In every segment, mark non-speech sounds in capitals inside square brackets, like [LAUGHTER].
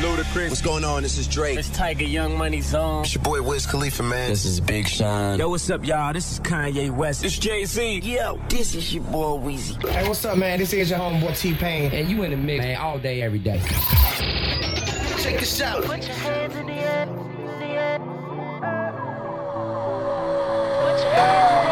Ludacris. What's going on? This is Drake. It's Tyga Young Money Zone. It's your boy Wiz Khalifa, man. This is Big Sean. Yo, what's up, y'all? This is Kanye West. It's Jay Z. Yo, this is your boy Weezy. Hey, what's up, man? This is your homeboy T Pain. And you in the mix, man, all day, every day. Check this out. Put your hands in the air. In the air. Put your hands in the air.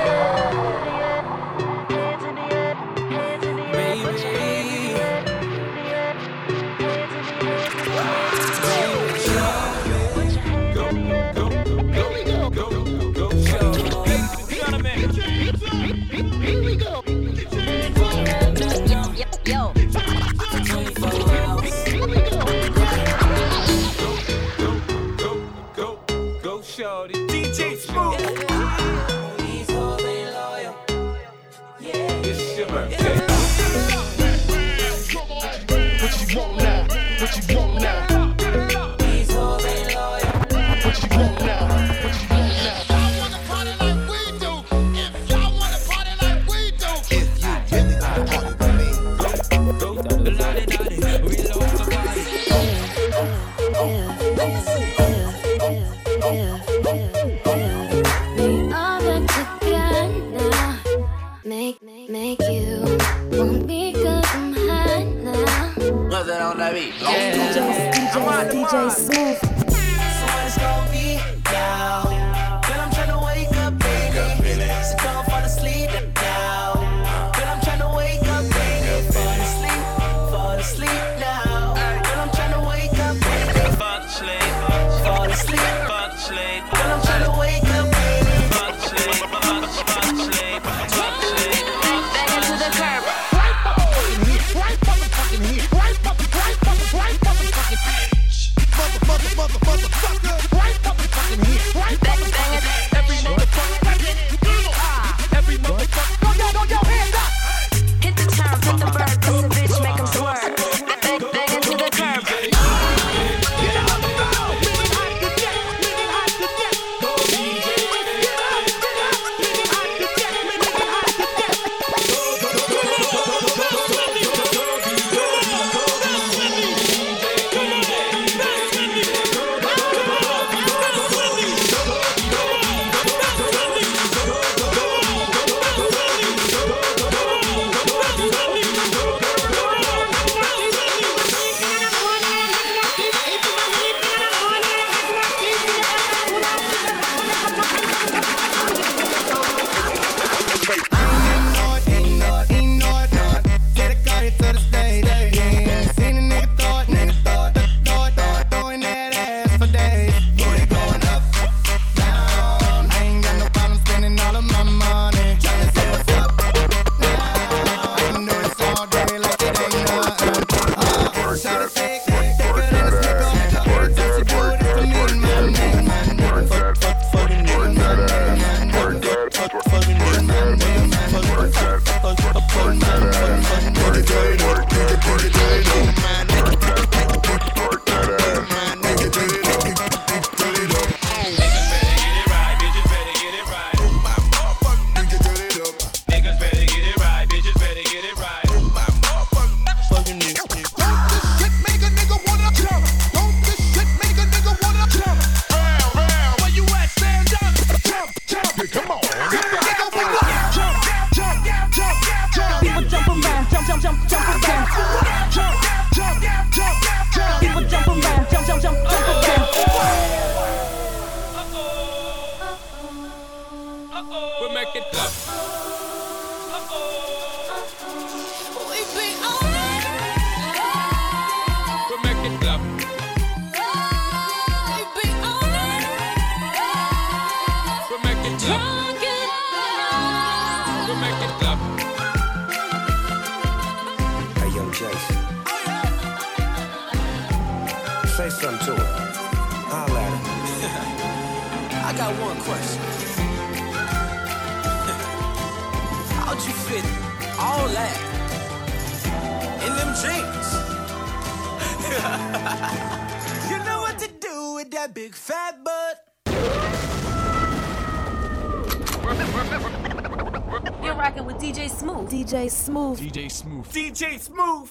DJ Smooth. DJ Smooth. DJ Smooth. DJ Smooth.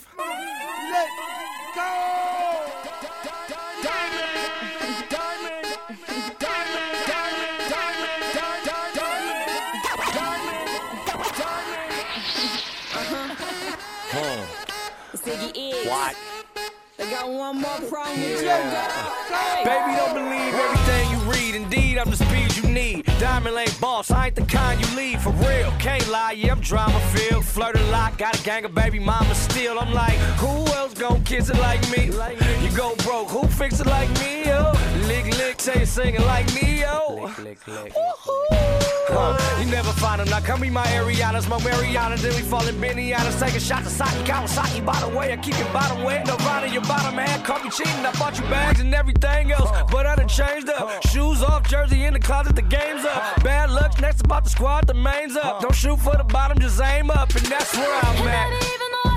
Let go. What? Got one more problem yeah. Baby, don't believe everything read. Indeed, I'm the speed you need. Diamond lane boss, I ain't the kind you leave For real, can't lie, yeah, I'm drama filled. Flirt a lot, got a gang of baby mama still. I'm like, who else gon' kiss it like me? You go broke, who fix it like me, yo? Lick, lick, say you singing like me, yo. Huh, you never find them. Now come be my Ariana, my Mariana, then we fall in Benihanas. Take a shot to Saki Kawasaki. By the way, I keep your bottom wet. No in your bottom half. Caught me cheating. I bought you bags and everything else. But I done changed up. Shoes off, jersey in the closet, the game's up. Bad luck, next about the squad, the main's up. Don't shoot for the bottom, just aim up. And that's where I'm at.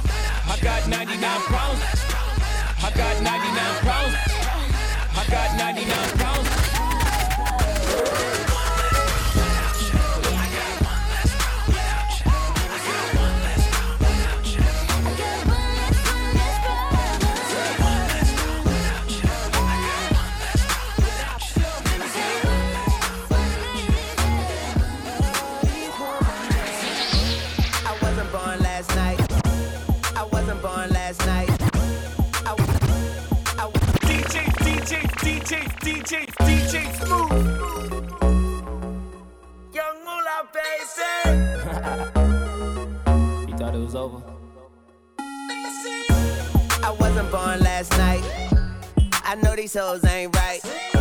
I got 99 problems. I got 99 problems. I got 99 problems. Over? I wasn't born last night. I know these hoes ain't right.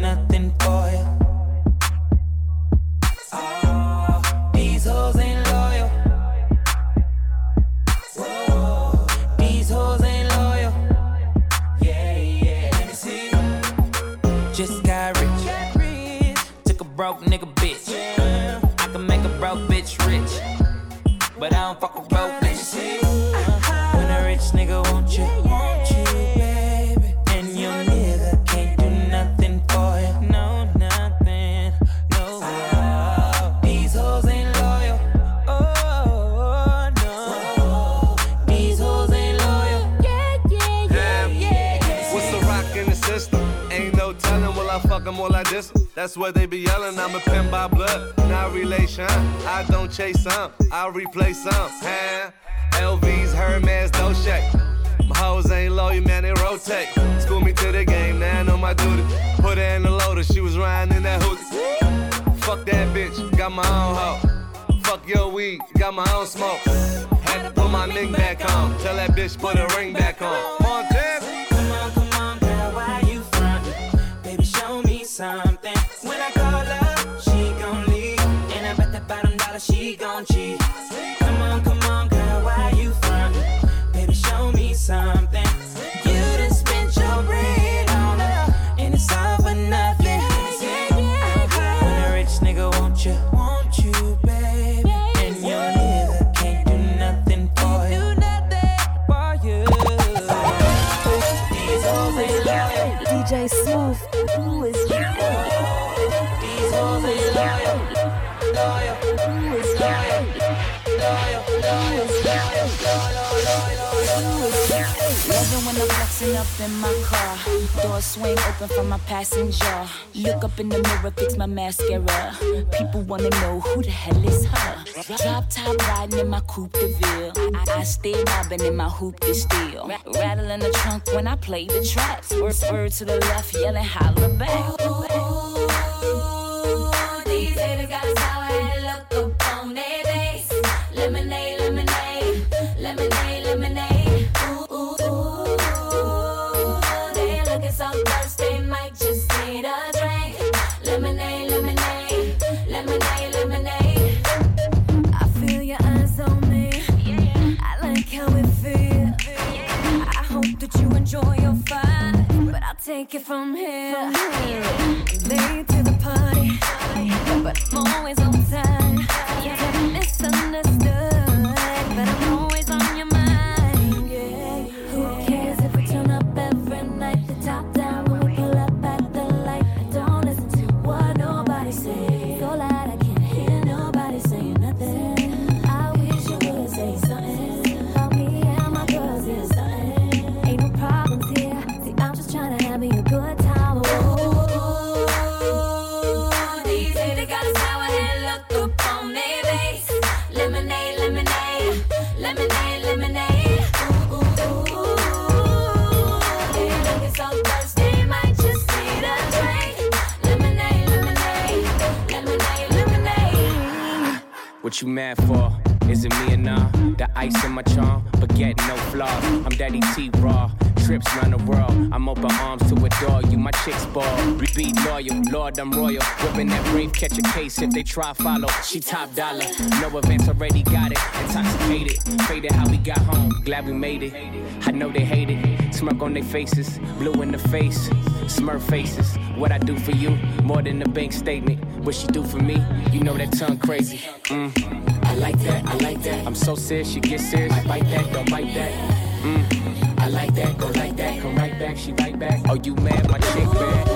nothing for you. Oh, ah, these hoes ain't loyal. These hoes ain't loyal. Yeah, yeah, let me see. Just got rich. Took a broke nigga That's what they be yelling. I'm a pin by blood, not relation. I don't chase some, I replace some. Huh? LV's, Hermes, Dolce. My hoes ain't loyal, man, they rotate. School me to the game, now I know my duty. Put her in the loader, she was riding in that hoodie. Fuck that bitch, got my own hoe. Fuck your weed, got my own smoke. Had to put my ring back on. Tell that bitch put her ring back on. Montez. Come on, come on, girl, why you frontin'? Baby, show me something. Bottom gon' cheat. Up in my car. Door swing open for my passenger. Look up in the mirror, fix my mascara. People wanna know who the hell is her. Drop top riding in my coupe de ville. I, I stay mobbing in my hoop to steal. Ra- rattle in the trunk when I play the tracks. Word, word to the left, yelling holler back. Oh, oh, oh. Take it from here. Late to ice in my charm, but get no flaws. I'm Daddy T Raw. Trips round the world. I'm open arms to adore you. My chicks ball. Be, be loyal. Lord, I'm royal. Whipping that brave, catch a case if they try follow. She top dollar. No events already got it. Intoxicated. Faded how we got home. Glad we made it. I know they hate it. Smirk on their faces. Blue in the face. Smurf faces. What I do for you, more than a bank statement. What she do for me, you know that tongue crazy. Mm. I like that, I like that. I'm so serious, she get serious. I bite that, don't bite that. Mm. I like that, go like that, come right back, she right back. Oh, you mad, my chick bad.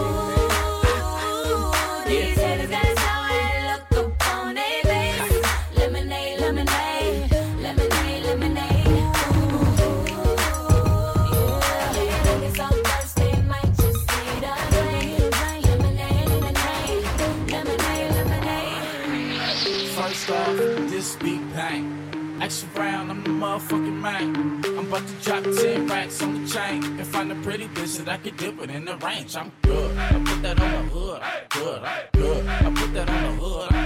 About drop 10 racks on the chain and find a pretty bitch that I could dip it in the range. I'm good. I put that on the hood. I'm good. I'm good. I put that on the hood. I'm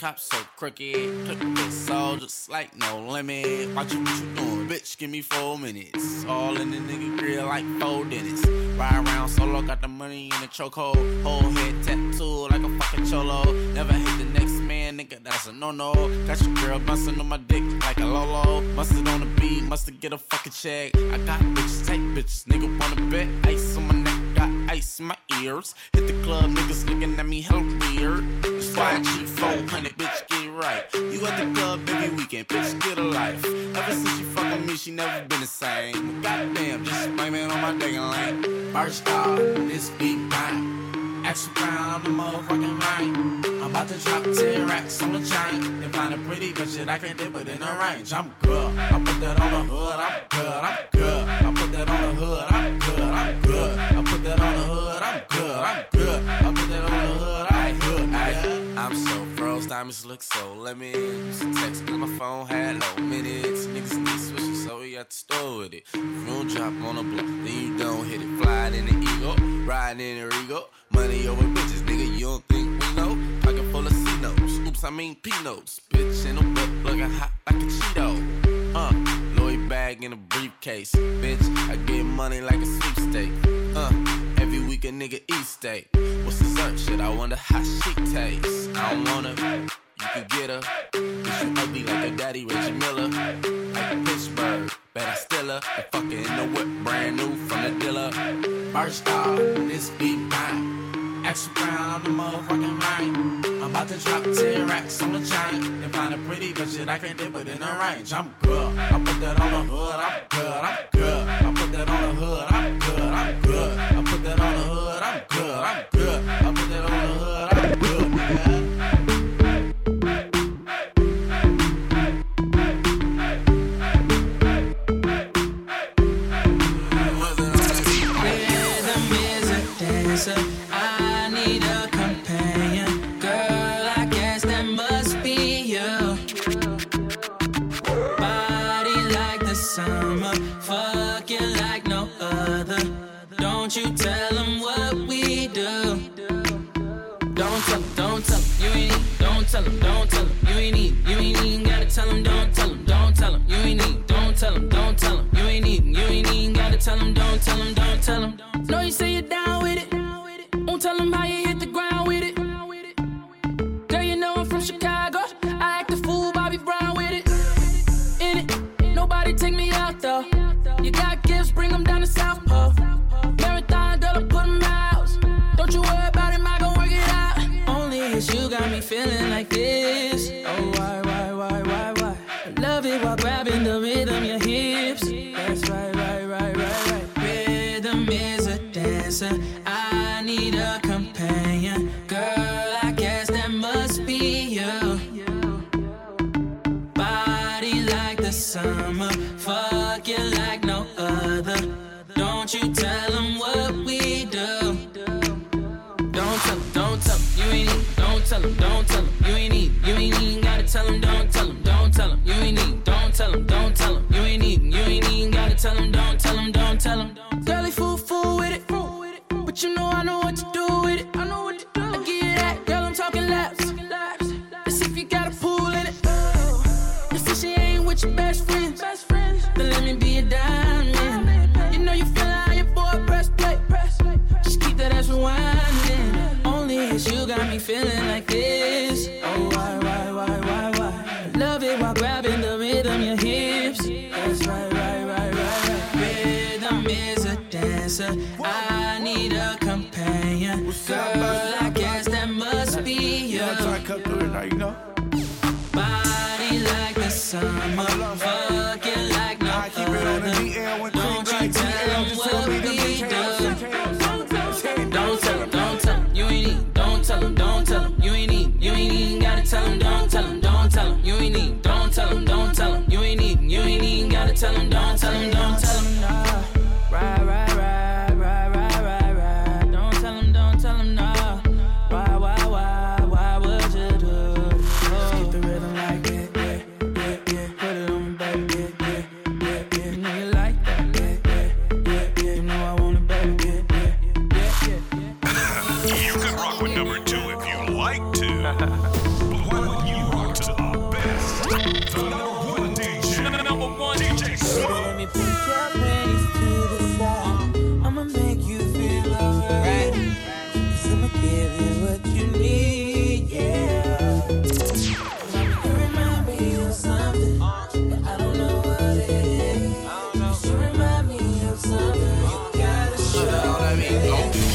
cops so crooked. Soul just like no limit. Watch what you doing, bitch. Give me four minutes. All in the nigga grill like four dentists. Ride around solo, got the money in the chokehold. Whole head tattoo like a fucking cholo. Never hit the next man, nigga. That's a no no. Got your girl bustin' on my dick like a lolo. Mustard on the beat, mustard get a fucking check. I got bitches, take bitches. Nigga wanna bet ice on my neck, got ice in my ears. Hit the club, niggas looking at me hella weird. That's why I cheat 400, bitch, get right. You at the club every weekend, bitch, get a life. Ever since she with me, she never been the same. Goddamn, just blaming on my digging lane. First off, this beat bang. Extra round, I'm the motherfucking man. I'm about to drop 10 racks on the chain. And find a pretty good shit, I can dip it in the range. I'm good. I put that on the hood, I'm good, I'm good. I put that on the hood, I'm good, I'm good. I put that on the hood, I'm good, I'm good. I put that on the hood, I'm good, I'm. I'm so diamonds look so lemon. Used to text cause my phone had low minutes. Niggas need switches, so we got to store with it. You drop on a block, then you don't hit it. Flying in the ego, riding in the Rego. Money over bitches, nigga, you don't think we know? Pocket full of C notes, oops, I mean P notes. Bitch in a whip, looking hot like a Cheeto. Uh, Louis bag in a briefcase. Bitch, I get money like a sweepstake. Uh, week a nigga eat steak. What's dessert shit? I wonder how she tastes. I don't wanna, you can get her. Cause you ugly like your daddy, Reggie Miller. Like Pittsburgh, bet I still her. Fucking in the whip, brand new from the dealer. First off, this beat mine. Extra brown on the motherfucking mind. I'm about to drop 10 racks on the chain. And find a pretty good shit, I can dip it in the range. I'm good. I put that on the hood, I'm good, I'm good. I put that on the hood, I'm good, I'm good. I put that on the hood, I'm good, I'm good. I put that on the hood, tell 'em, don't tell tell 'em, don't tell 'em. Know you say you're down with it, won't tell tell 'em how you hit the ground with it. Girl, you know I'm from Chicago,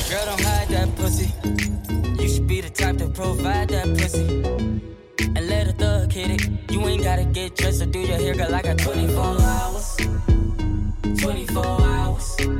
Girl, don't hide that pussy. You should be the type to provide that pussy. And let a thug hit it. You ain't gotta get dressed or do your hair, girl. I got 24 hours. 24 hours.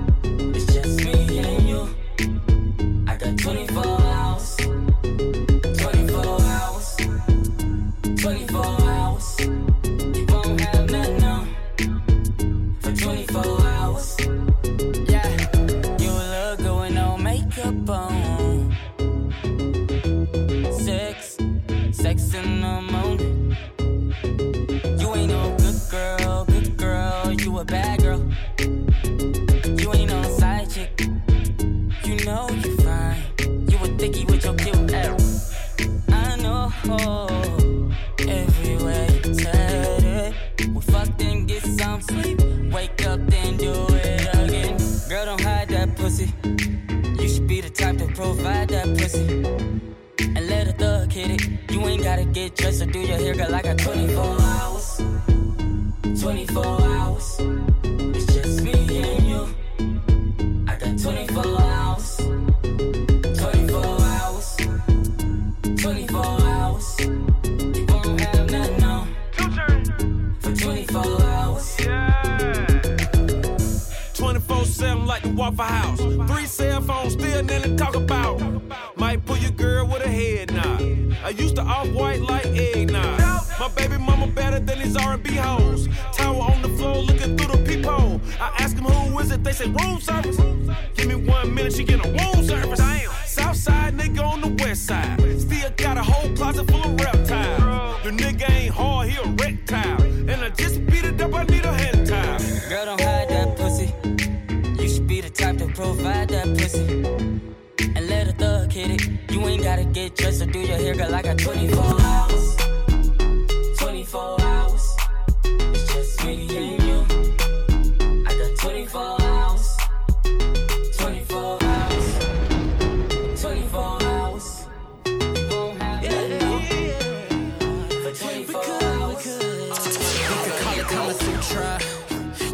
Kama Sutra.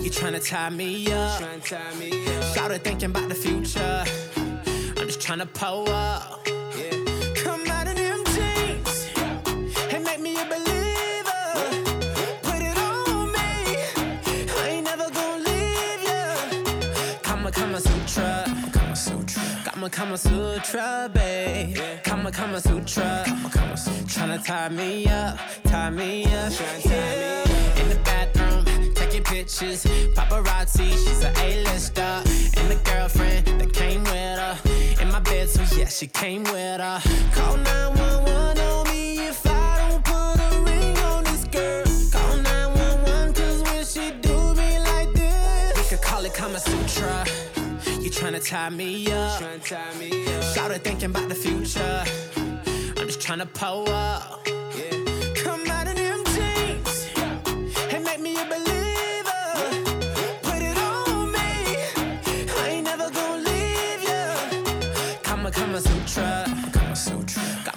You tryna tie me up. Shout it thinking about the future. I'm just tryna pull up. Come out of them jeans and make me a believer. Put it on me. I ain't never gonna leave ya. Kama Kama Sutra. Kama Sutra. Kama Kama Sutra, babe. Kama Kama Sutra. Kama Kama Sutra. Tryna tie me up, tie me up. Yeah. In the bathroom, taking pictures. Paparazzi, she's a A-lister. And the girlfriend that came with her. In my bed, so yeah, she came with her. Call 911 on me if I don't put a ring on this girl. Call 911 cause when she do me like this, we could call it Kama Sutra. You tryna tie me up. Shout it thinking about the future. I'm just tryna pull up. Come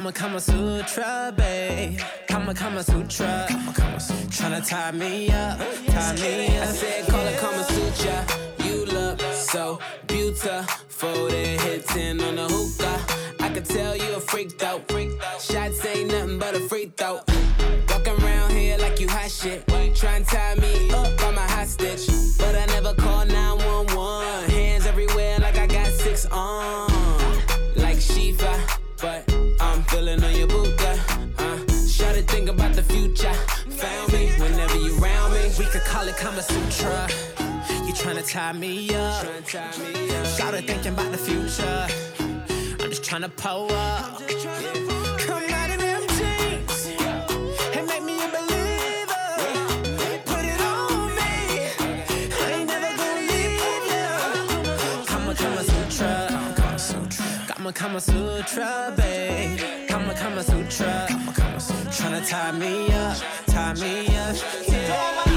Kama Kama Sutra, babe. Kama Kama Sutra. Kama Kama Sutra. Tryna tie me up, tie me up. I said, call it Kama Sutra. You look so beautiful. Then hit 10 on the hookah. I could tell you a freak though. Shots ain't nothing but a free throw. Walking around here like you hot shit. Try and tie me up, I'm a hostage. But I never call 911. Hands everywhere like I got six on. Like Shiva, but feeling on your. Uh, think about the future. Found me whenever you round me. We could call it Kama Sutra. You tryna tie me up. It thinking about the future. I'm just tryna pull up. Come out jeans and make me a believer. Put it on me. I ain't never gonna leave Kama Sutra, babe. Kama Kama Sutra. Tryna tie me up, tie me up. Yeah.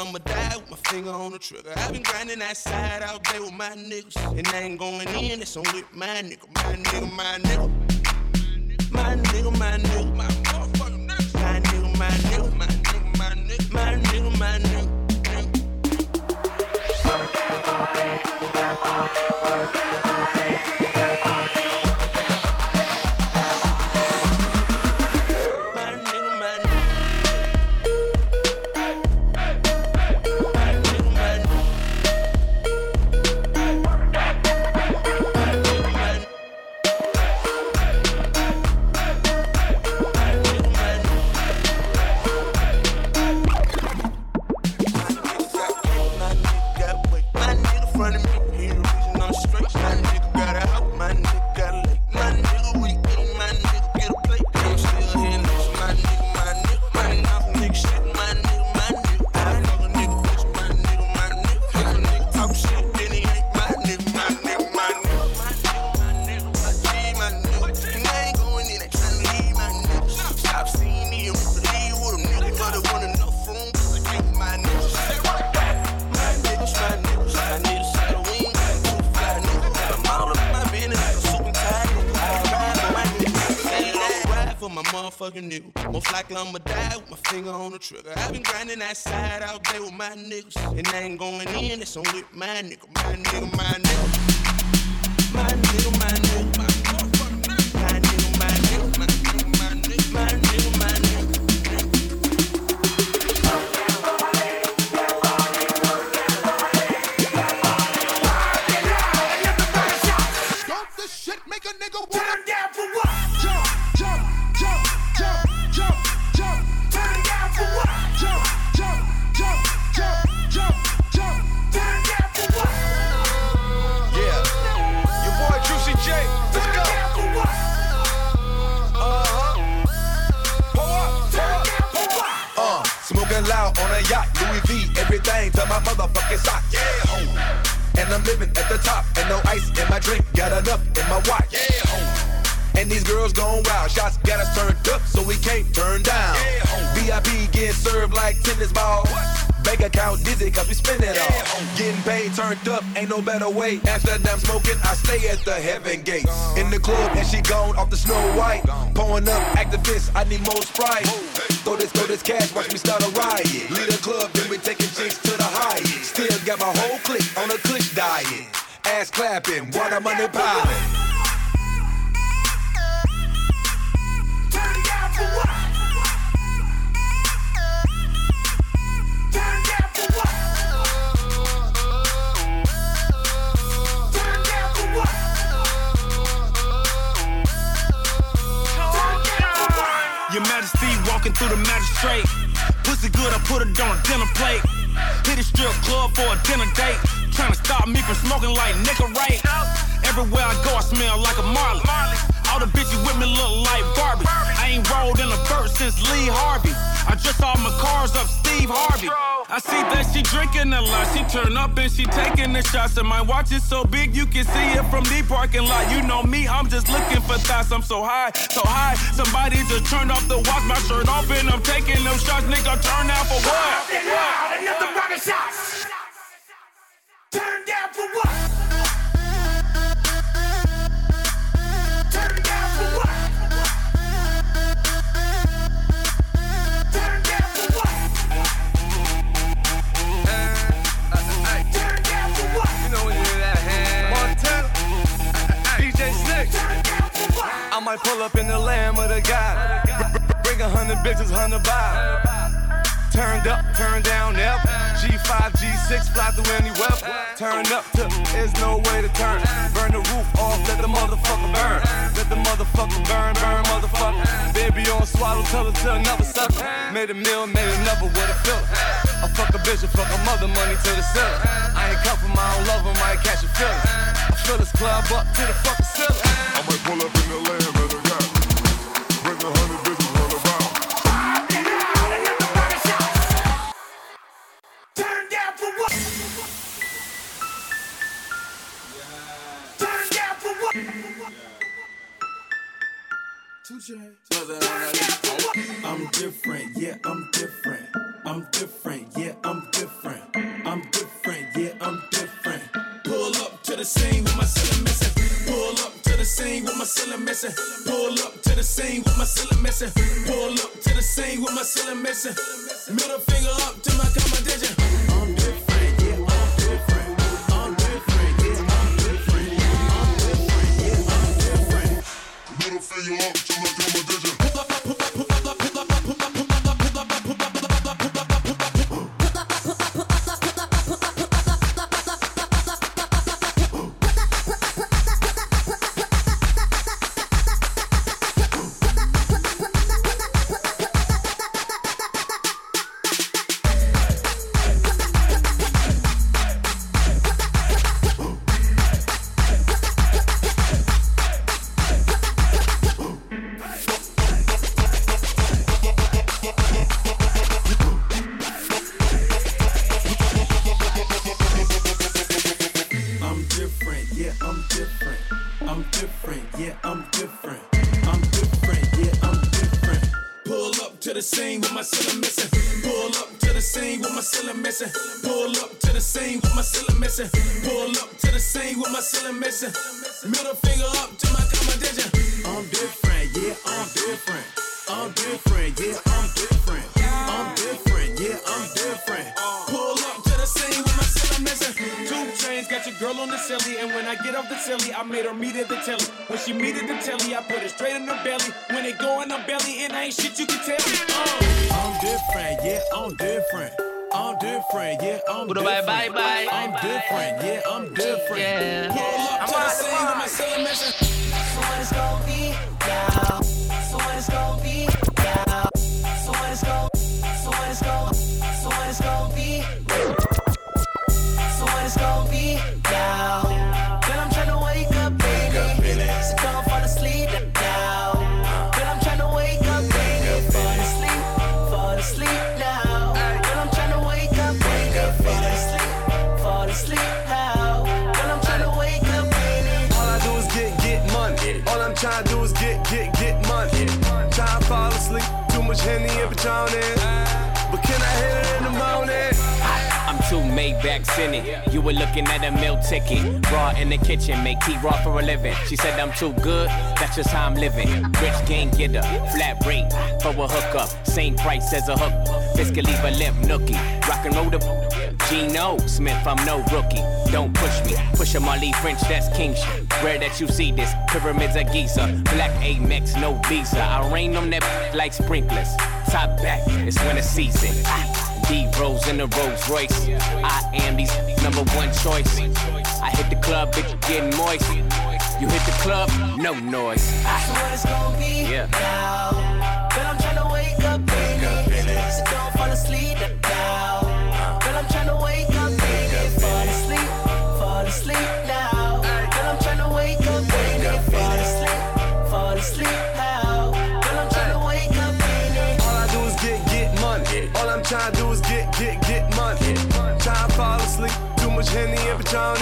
I'ma die with my finger on the trigger. I've been grinding that side out there with my niggas. And I ain't going in, it's on with my nigga, my nigga, my nigga. My nigga, my nigga, my motherfucking nigga. My nigga, my nigga, my nigga, my nigga, my nigga, my nigga. for finger on the trigger. I've been grinding that side out there with my niggas. And I ain't going in, it's on with my nigga, my nigga, my nigga. Smoking loud on a yacht, Louis V, everything to my motherfucking sock. Yeah, home. And I'm living at the top, and no ice in my drink, got enough in my watch. Yeah, home. And these girls gone wild, shots got us turned up, so we can't turn down. Yeah, home. VIP getting served like tennis balls. Bank account dizzy, cause we spend it all. Getting paid, turned up, ain't no better way. I'm smoking, I stay at the heaven gates. In the club, and she gone off the snow white. Pouring up Actavis, I need more Sprite. Throw this, throw this cash, watch me start a riot. Lead a club, then we taking chicks to the highest. Still got my whole clique on a kush diet. Ass clapping, water money piling. Through the magistrate. Pussy good, I put it on a dinner plate. Hit a strip club for a dinner date. Trying to stop me from smoking like nigga right. Everywhere I go, I smell like a Marley. All the bitches with me look like Barbie. I ain't rolled in a bird since Lee Harvey. I just saw my cars up Steve Harvey. I see that she drinking a lot. She turn up and she taking the shots. And my watch is so big you can see it from the parking lot. You know me, I'm just looking for thoughts. I'm so high, so high. Somebody just turned off the watch, my shirt off, and I'm taking them shots. Nigga, turn out for what? Turn down for what? Might pull up in the Lamb of the God. Bring a hundred bitches, hundred by. Turned up, turned down, yep. G5, G6, fly through any weather. Turn up to, there's no way to turn. Burn the roof off, let the motherfucker burn. Let the motherfucker burn, burn, motherfucker. Baby on swallow, tell her to another sucker. Made a meal, made another with a filler. I fuck a bitch, I fuck a mother, money to the ceiling. I ain't cuff 'em, I don't love I ain't catch a feeling. I fill this club up to the fucking ceiling. I might pull up in the lamb much Henny and. But can I hit it in the morning? I'm two Maybachs in it. You were looking at a meal ticket. Raw in the kitchen, make tea raw for a living. She said I'm too good, that's just how I'm living. Rich gang getter, flat rate for a hookup. Same price as a hook. Biscuit leave a limp nookie. Rock and roll the Geno Smith, I'm no rookie. Don't push me. Push a Marley French, that's king shit. Rare that you see this. Pyramids of Giza. Black Amex, no visa. I rain on that [LAUGHS] like sprinklers. Top back, it's winter season. D Rose in the Rolls Royce. I am these number one choice. I hit the club, bitch, getting moist. You hit the club, no noise. So what it's gonna be Yeah. now? Much Henny and Patron.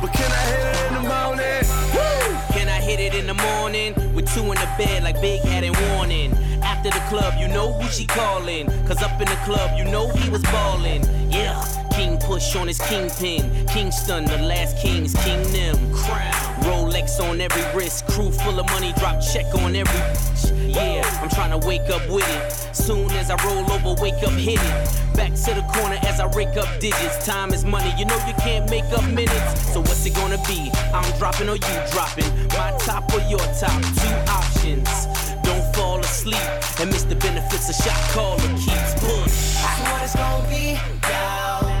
But can I hit it in the morning? Woo! Can I hit it in the morning? With two in the bed like Big had in warning. After the club, you know who she calling. Cause up in the club, you know he was ballin'. Yeah, King push on his kingpin. Kingston, the last king's King Nim. Crown. Rolex on every wrist. Crew full of money, drop check on every bitch. Yeah, I'm trying to wake up with it. Soon as I roll over, wake up, hit it. Back to the corner as I rake up digits. Time is money, you know you can't make up minutes. So what's it gonna be? I'm dropping or you dropping? My top or your top? Two options. Don't fall asleep and miss the benefits a shot caller keeps push. What it's gonna be now?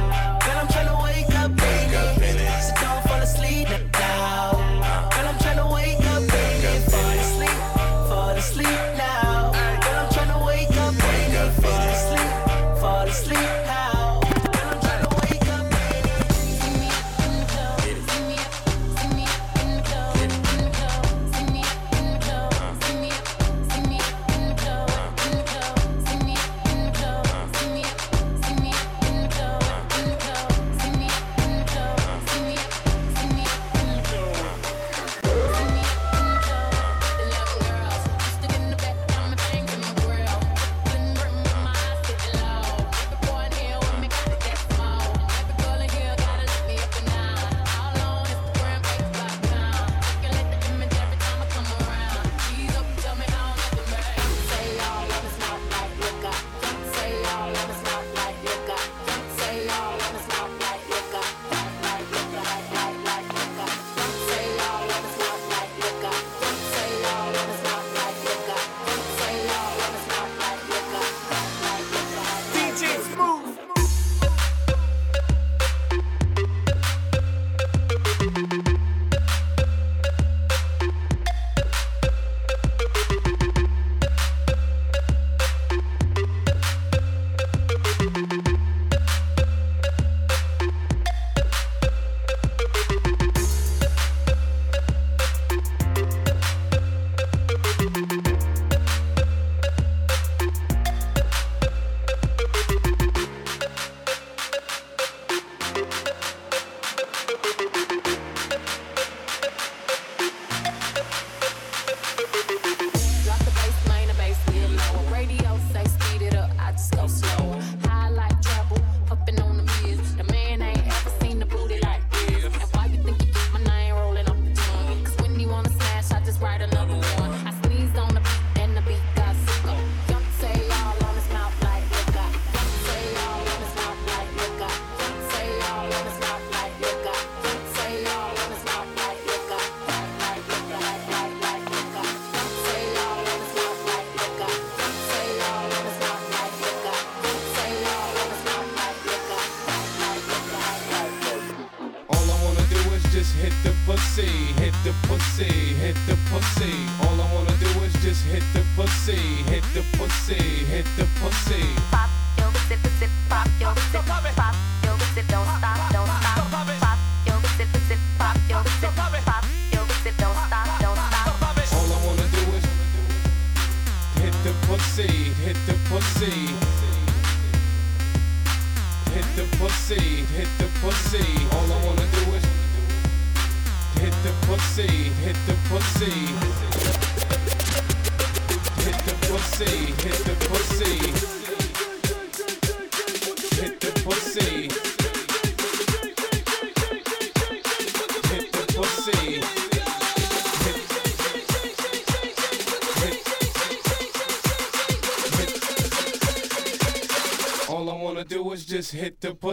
see.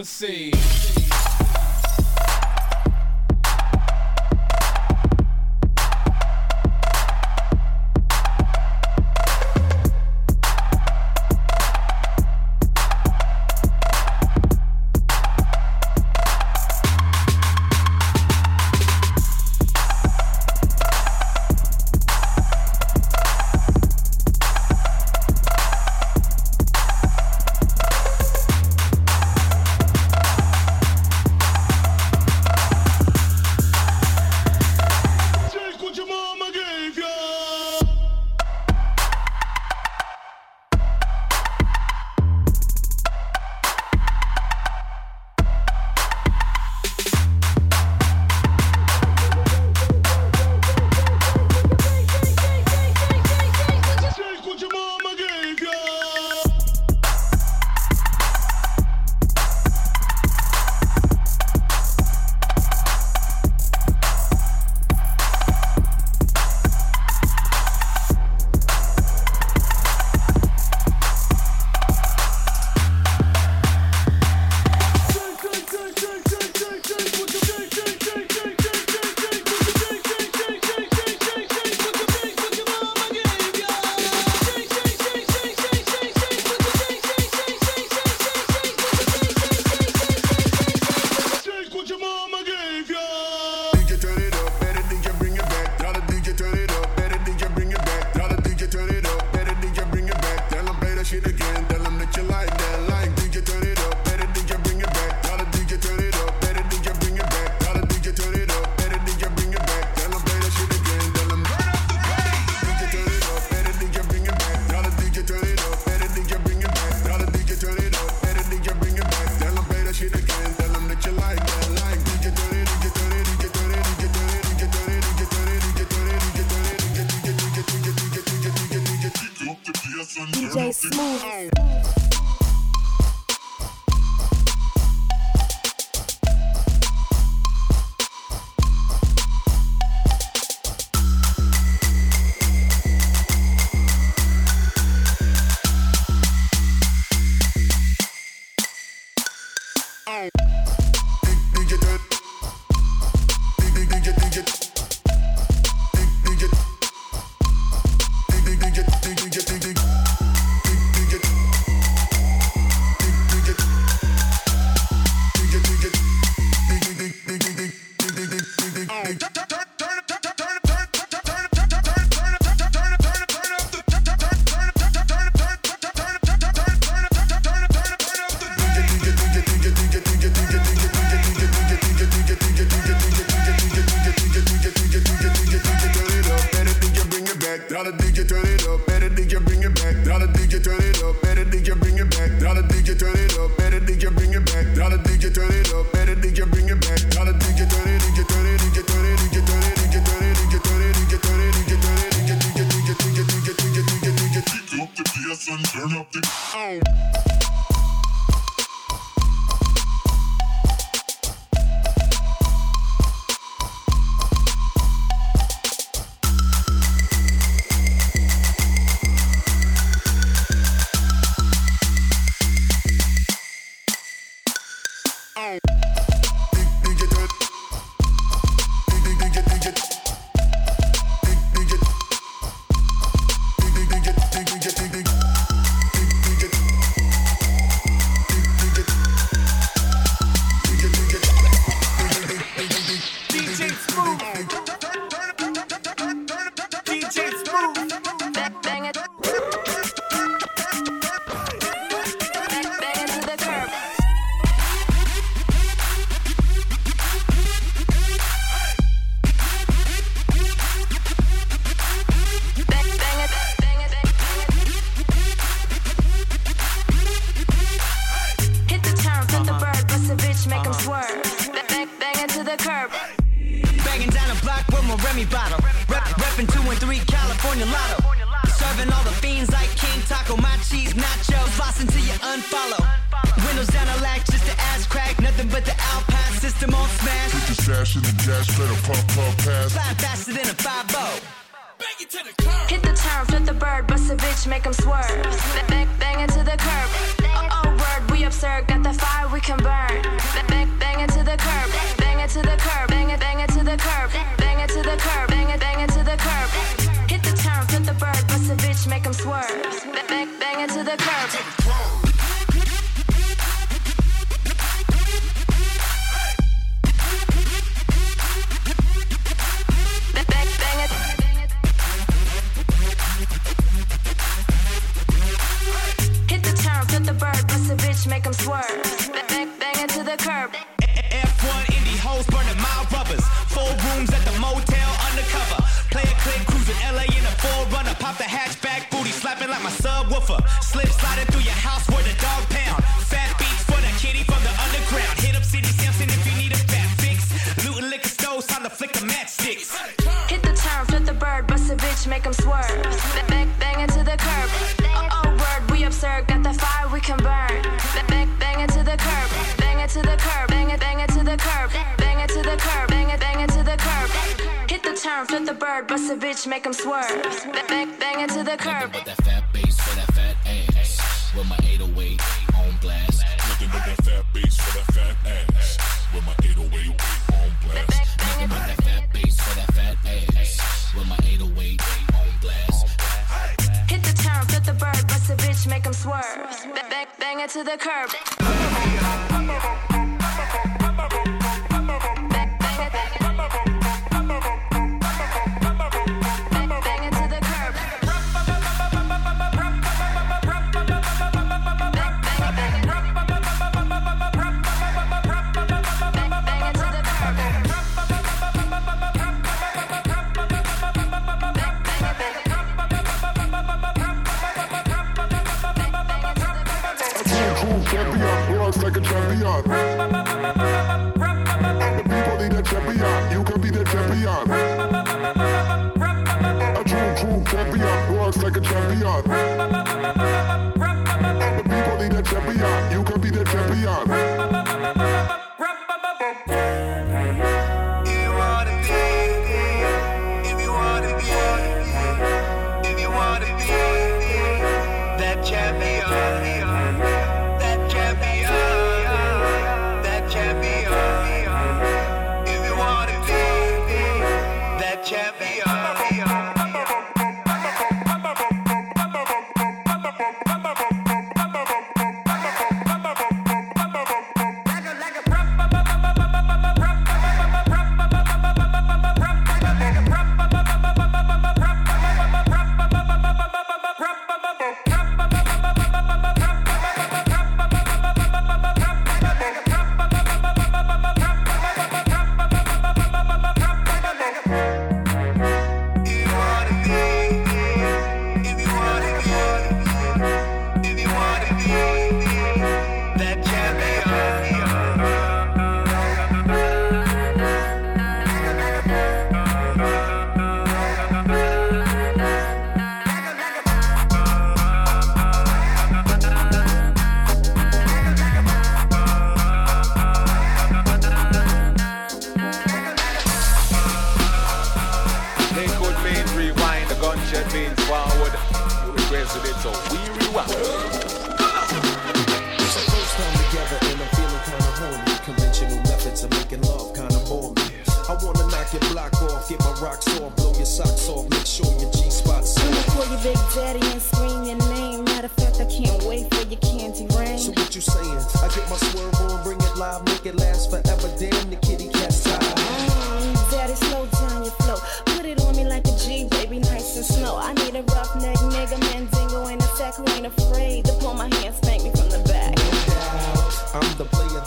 would see.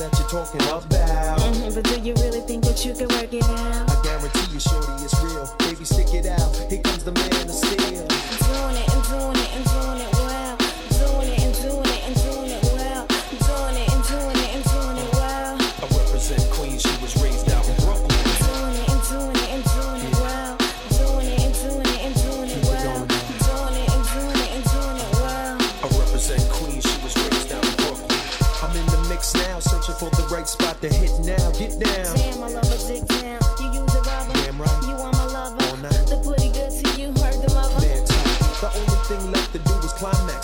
that you're talking about. Mm-hmm, but do you really think that you can work it out? I guarantee you, shorty, it's real. Baby, stick it out. Here comes the man of steel. I'm doing it, I'm doing it, I'm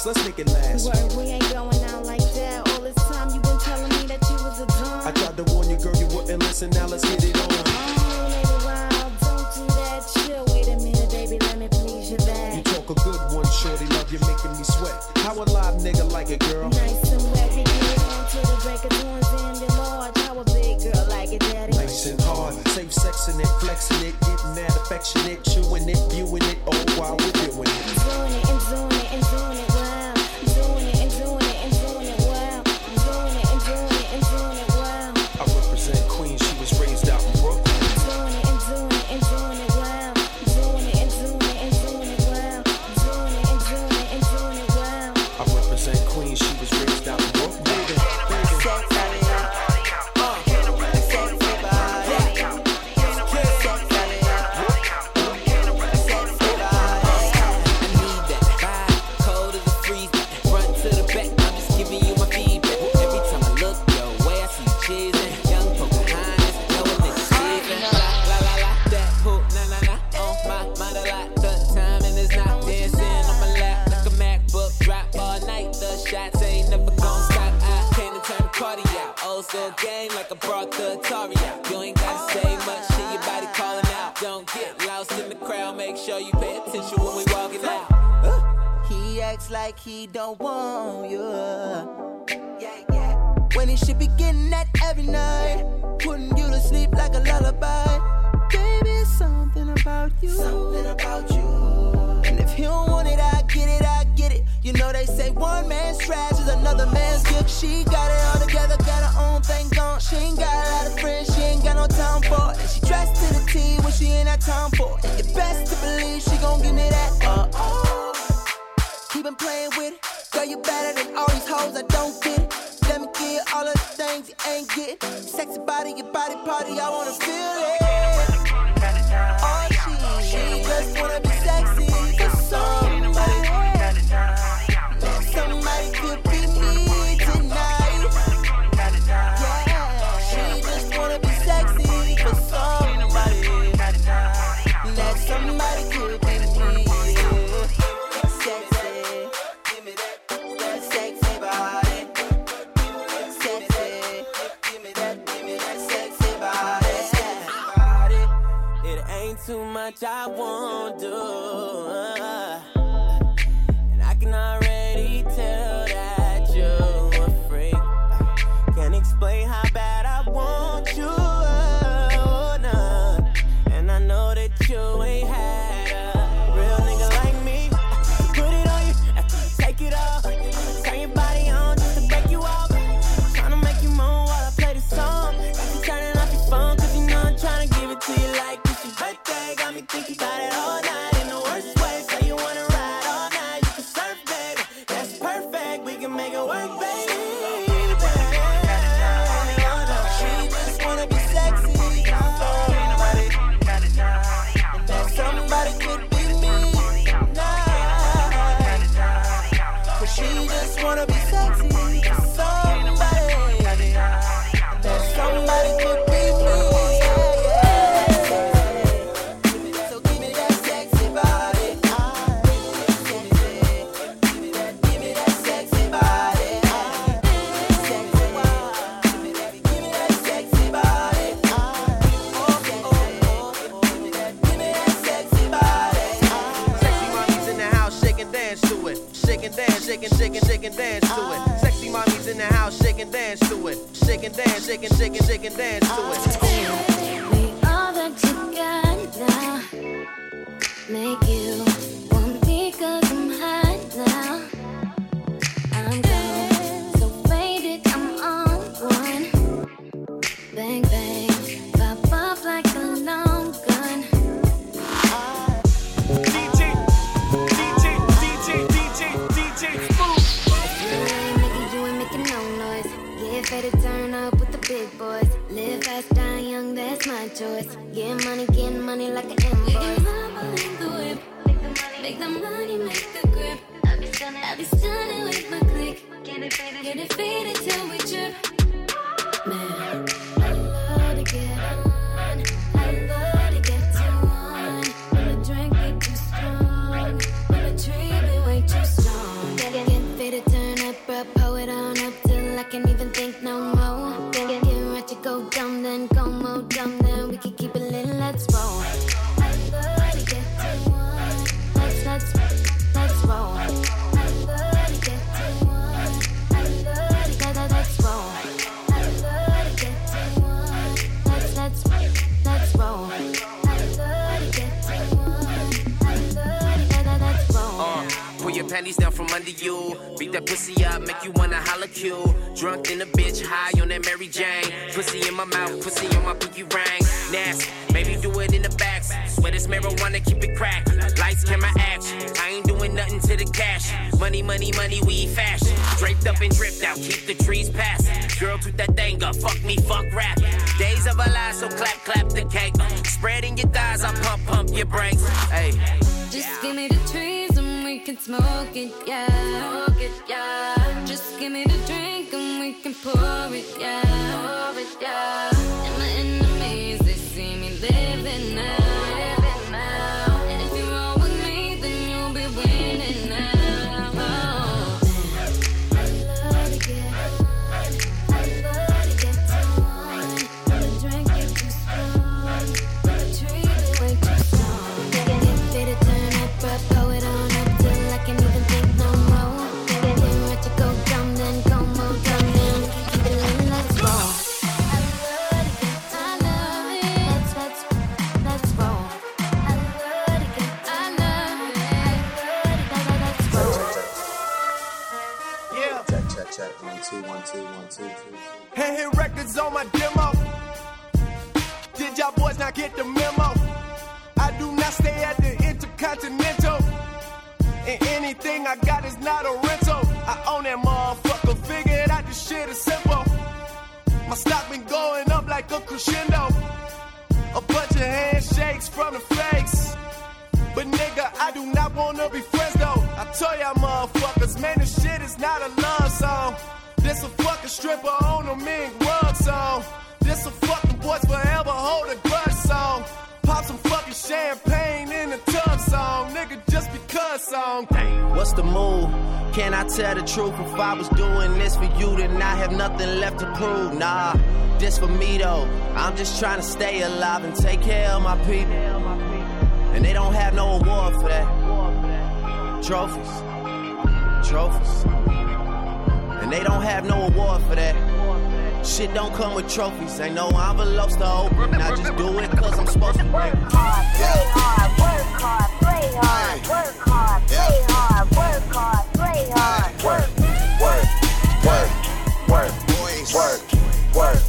let's make it last. Word, we ain't going out like that. All this time you been telling me that you was a dumb. I tried to warn you, girl, you wouldn't listen. Now let's get he don't want you. When he should be getting that every night, putting you to sleep like a lullaby. Baby, something about you. Something about you. And if he don't want it, I get it, I get it. You know they say one man's trash is another man's gift. She got check. One, two, one, two, one, two, two. Hey, hit records on my demo. Did y'all boys not get the memo? I do not stay at the Intercontinental. And anything I got is not a rental. I own that motherfucker. Figured out this shit is simple. My stock been going up like a crescendo. A bunch of handshakes from the face. But nigga, I do not wanna be friends though. I tell y'all motherfuckers, man, this shit is not a love song. This a fucking stripper on a mink rug song. This a fucking boys forever hold a grudge song. Pop some fucking champagne in the tub song, nigga, just because song. Dang, what's the move? Can I tell the truth? If I was doing this for you, then I have nothing left to prove. Nah, this for me though. I'm just trying to stay alive and take care of my people. And they don't have no award for that. Trophies. Trophies. And they don't have no award for that. Shit don't come with trophies. Ain't no envelopes to open. I just do it cause I'm supposed to. Work hard, play hard, work hard, play hard, work hard, play hard, work hard, play hard, work, work, work, work, work, work. work.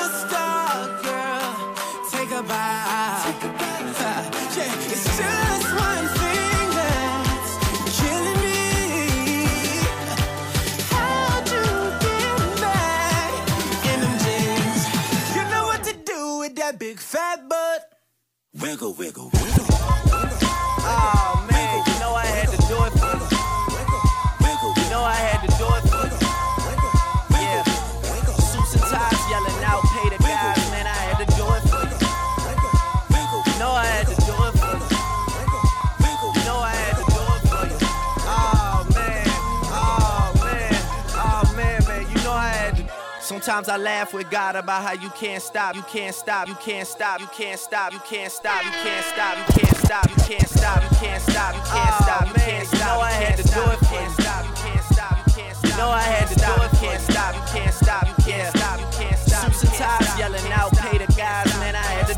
Wiggle, wiggle, wiggle. Oh Sometimes I laugh with God about how you can't stop, you can't stop, you can't stop, you can't stop, you can't stop, you can't stop, you can't stop, you can't stop, you can't stop, you can't stop, you can't stop. You know I had to do it for you. Stop, you can't stop, you can't stop. You know I had to do it. Can't stop, you can't stop, you can't stop, you can't stop. Suits and ties yelling out, pay the guys, man. I had to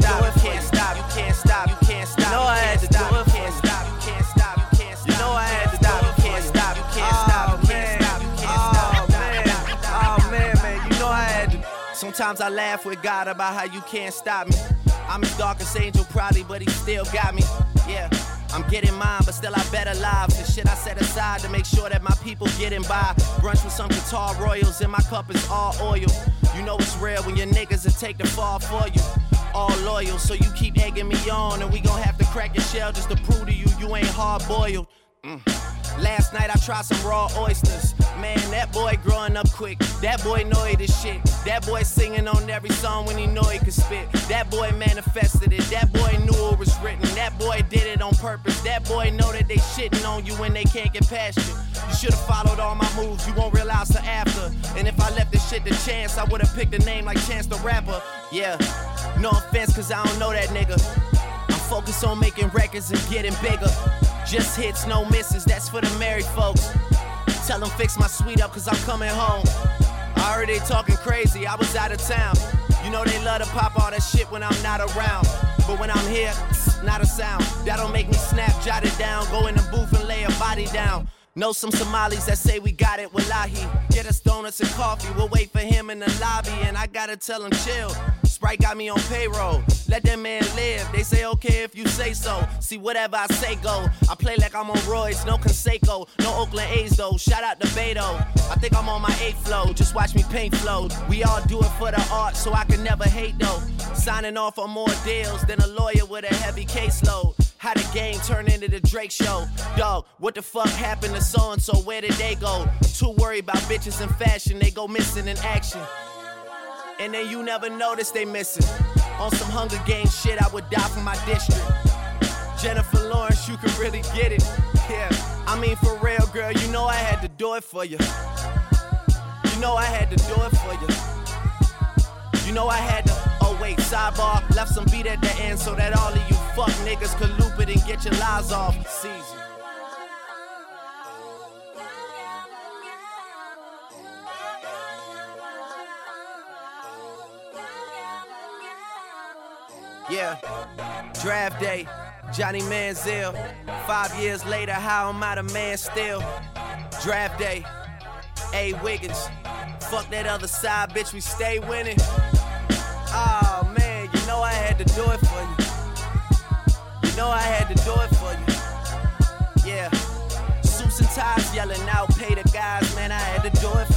Sometimes I laugh with God about how you can't stop me. I'm his darkest angel, probably, but he still got me. Yeah. I'm getting mine, but still I better lives. The shit I set aside to make sure that my people getting by. Brunch with some guitar royals, and my cup is all oil. You know it's real when your niggas will take the fall for you. All loyal, so you keep egging me on, and we gon' have to crack your shell just to prove to you you ain't hard boiled. Mm. Last night I tried some raw oysters. Man, that boy growing up quick. That boy know the shit. That boy singing on every song when he know he could spit. That boy manifested it. That boy knew it was written. That boy did it on purpose. That boy know that they shitting on you when they can't get past you. You should've followed all my moves. You won't realize till after. And if I left this shit to chance, I would've picked a name like Chance the Rapper. Yeah. No offense, cause I don't know that nigga. I'm focused on making records and getting bigger. Just hits, no misses, that's for the married folks. Tell them fix my suite up, cause I'm coming home. I heard they talking crazy, I was out of town. You know they love to pop all that shit when I'm not around. But when I'm here, [SNIFFS] not a sound. That'll make me snap, jot it down, go in the booth and lay a body down. Know some Somalis that say we got it, wallahi. Get us donuts and coffee, we'll wait for him in the lobby. And I gotta tell him, chill. Sprite got me on payroll. Let that man live. They say okay if you say so. See, whatever I say go. I play like I'm on Royce, no Canseco, no Oakland A's though. Shout out to Beto. I think I'm on my eighth flow. Just watch me paint flow. We all do it for the art, so I can never hate though. Signing off on more deals than a lawyer with a heavy caseload. How the game turn into the Drake show. Dog, what the fuck happened to so and so? Where did they go? Too worried about bitches and fashion, they go missing in action. And then you never notice they missing. On some Hunger Games shit, I would die for my district. Jennifer Lawrence, you can really get it. Yeah, I mean for real, girl, you know I had to do it for you. You know I had to do it for you. You know I had to. Oh wait, sidebar, left some beat at the end so that all of you fuck niggas could loop it and get your lies off. Season. Yeah, draft day, Johnny Manziel. Five years later, how am I the man still? Draft day, A. Wiggins. Fuck that other side, bitch, we stay winning. Oh man, you know I had to do it for you. You know I had to do it for you. Yeah, suits and ties yelling out, pay the guys, man, I had to do it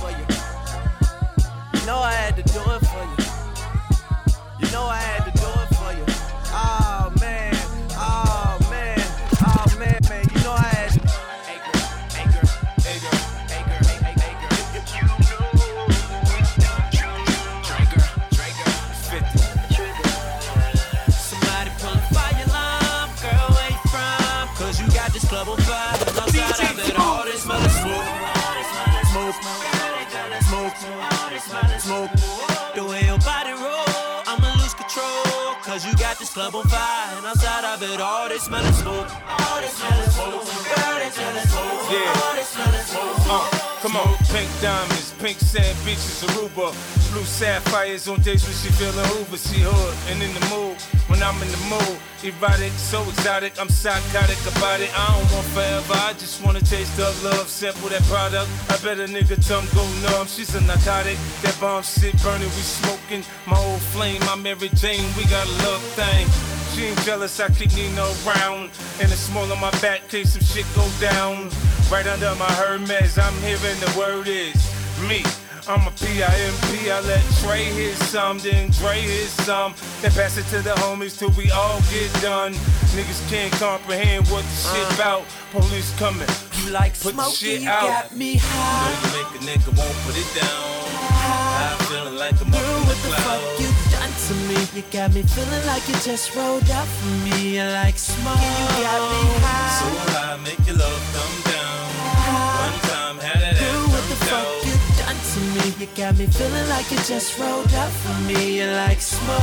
club on fire, and outside of it, all they smell of smoke. All this smell of smoke. Girl, they smell of smoke. Yeah. All this smell of smoke. Uh, come on, pink diamonds, pink sand beaches, Aruba, blue sapphires on days when she feeling Hoover. She hood and in the mood when I'm in the mood. Erotic, so exotic, I'm psychotic about it. I don't want forever, I just wanna taste the love. Sample that product, I bet a nigga tongue go numb. She's a narcotic, that bomb shit burning, we smoking. My old flame, my Mary Jane, we got a love thing. She ain't jealous, I keep Nina around. And it's small on my back, case some shit go down. Right under my Hermes, I'm hearing the word is me. I'm a P-I-M-P, I let Trey hit some, then Dre hit some. Then pass it to the homies till we all get done. Niggas can't comprehend what the shit uh. about. Police coming, you like put the shit you out. got me high. You make a nigga won't put it down. I'm feeling like I'm up in the the clouds. You to me? You got me feeling like you just rolled up for me. You like smoke, you got me high. So high, make your love come down. One time, had that Girl, what the come fuck you done to me? You got me feeling like you just rolled up for me. You like smoke.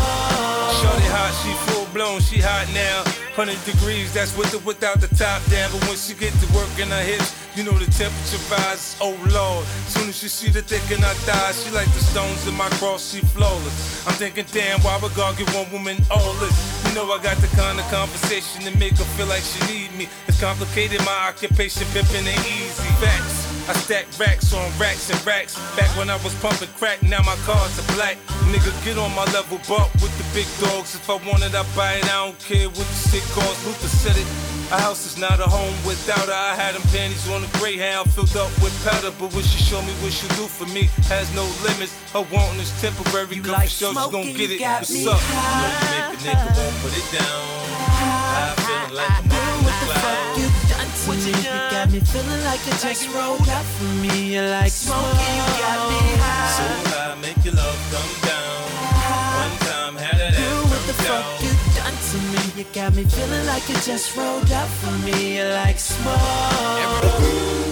Shorty hot, she full blown, she hot now. 100 degrees, that's with or without the top down. But when she get to work in her hips, you know the temperature rises. Oh lord, soon as she see the thick in her thighs, she like the stones in my cross, she flawless. I'm thinking, damn, why would God give one woman all this? You know I got the kind of conversation that make her feel like she need me. It's complicated, my occupation pimping ain't easy. Facts. I stack racks on racks and racks. Back when I was pumping crack, now my cars are black. Nigga, get on my level, buck with the big dogs. If I want it, I buy it. I don't care what the shit costs. Luther said it. A house is not a home without her. I had them panties on a greyhound filled up with powder. But what she show me, what she do for me, has no limits. Her wanting is temporary. Go like show she gon' get it. What's me up? high. Make a nigga won't put it down. I'm feeling like I'm up in the clouds. You done to me. You got me feeling like you just rolled up for me. You like smoke, you got me high. So high, make your love come down. One time, had Girl, ass what the fuck you done to me? You got me feeling like you just rolled up for me. You like smoke.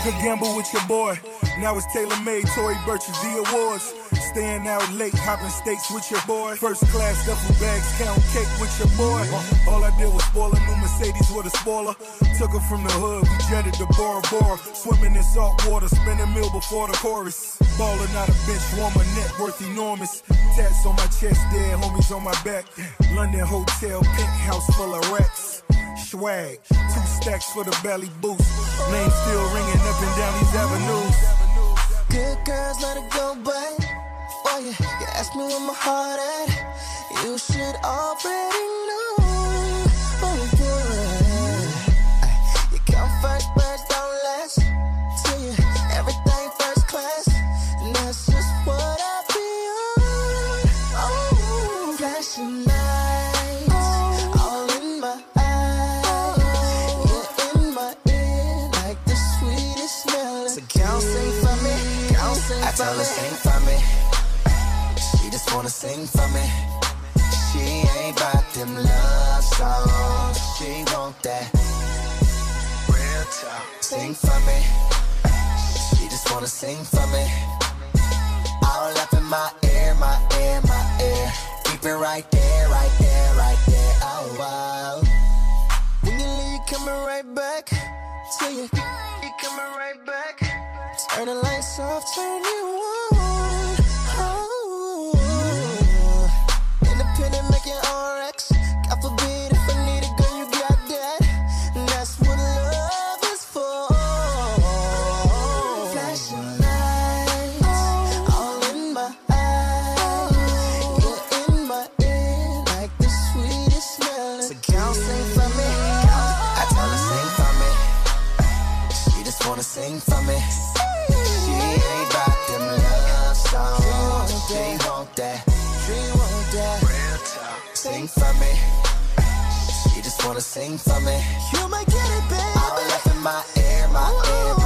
Gamble with your boy. Now it's tailor made, Tory Burch's the awards. Staying out late, hopping steaks with your boy. First class duffel bags, count cake with your boy. All I did was spoil a new Mercedes with a spoiler. Took her from the hood, we jetted to Bora Bora. Swimming in salt water, spin a meal before the chorus. Ballin' out a bench warmer, net worth enormous. Tats on my chest, dead homies on my back. London hotel, pink house full of racks. Swag, two stacks for the belly boost. Name still ringing up and down these avenues. Good girls, let it go, but oh yeah, you ask me where my heart at. You should already know. Her sing for me. She just wanna sing for me. She ain't about them love songs. She want that real talk. Sing for me. She just wanna sing for me. All up in my ear, my ear, my ear. Keep it right there, right there, right there. Oh wow. When you leave, coming right back. To you, you coming right back. Turn the lights off, turn you on. For me. She just wanna sing for me. You might get it, baby. All up in my ear, my ear, my ear.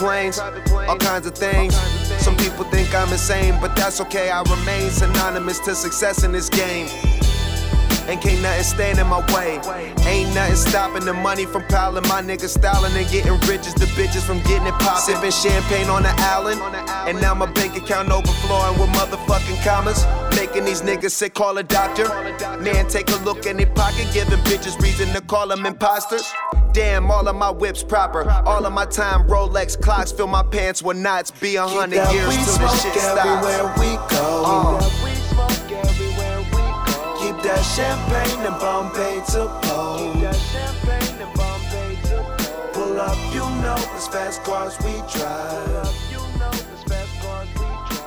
planes, all kinds of things. Some people think I'm insane, but that's okay. I remain synonymous to success in this game. And can't nothing stand in my way. Ain't nothing stopping the money from piling. My niggas styling and getting rich as the bitches from getting it poppin'. Sipping champagne on the island. And now my bank account overflowing with motherfucking commas. Making these niggas sick, call a doctor. Man, take a look in their pocket, giving bitches reason to call them imposters. Damn, all of my whips proper. All of my time, Rolex clocks fill my pants with knots. Be a hundred years till this shit everywhere. We go. Uh. Keep that champagne and Bombay to pole. Pull up, you know as fast cars we drive.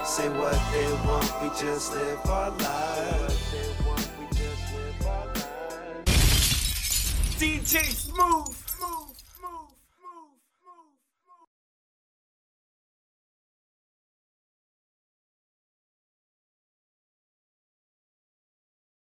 Say what they want, we just live our lives. DJ Smooth.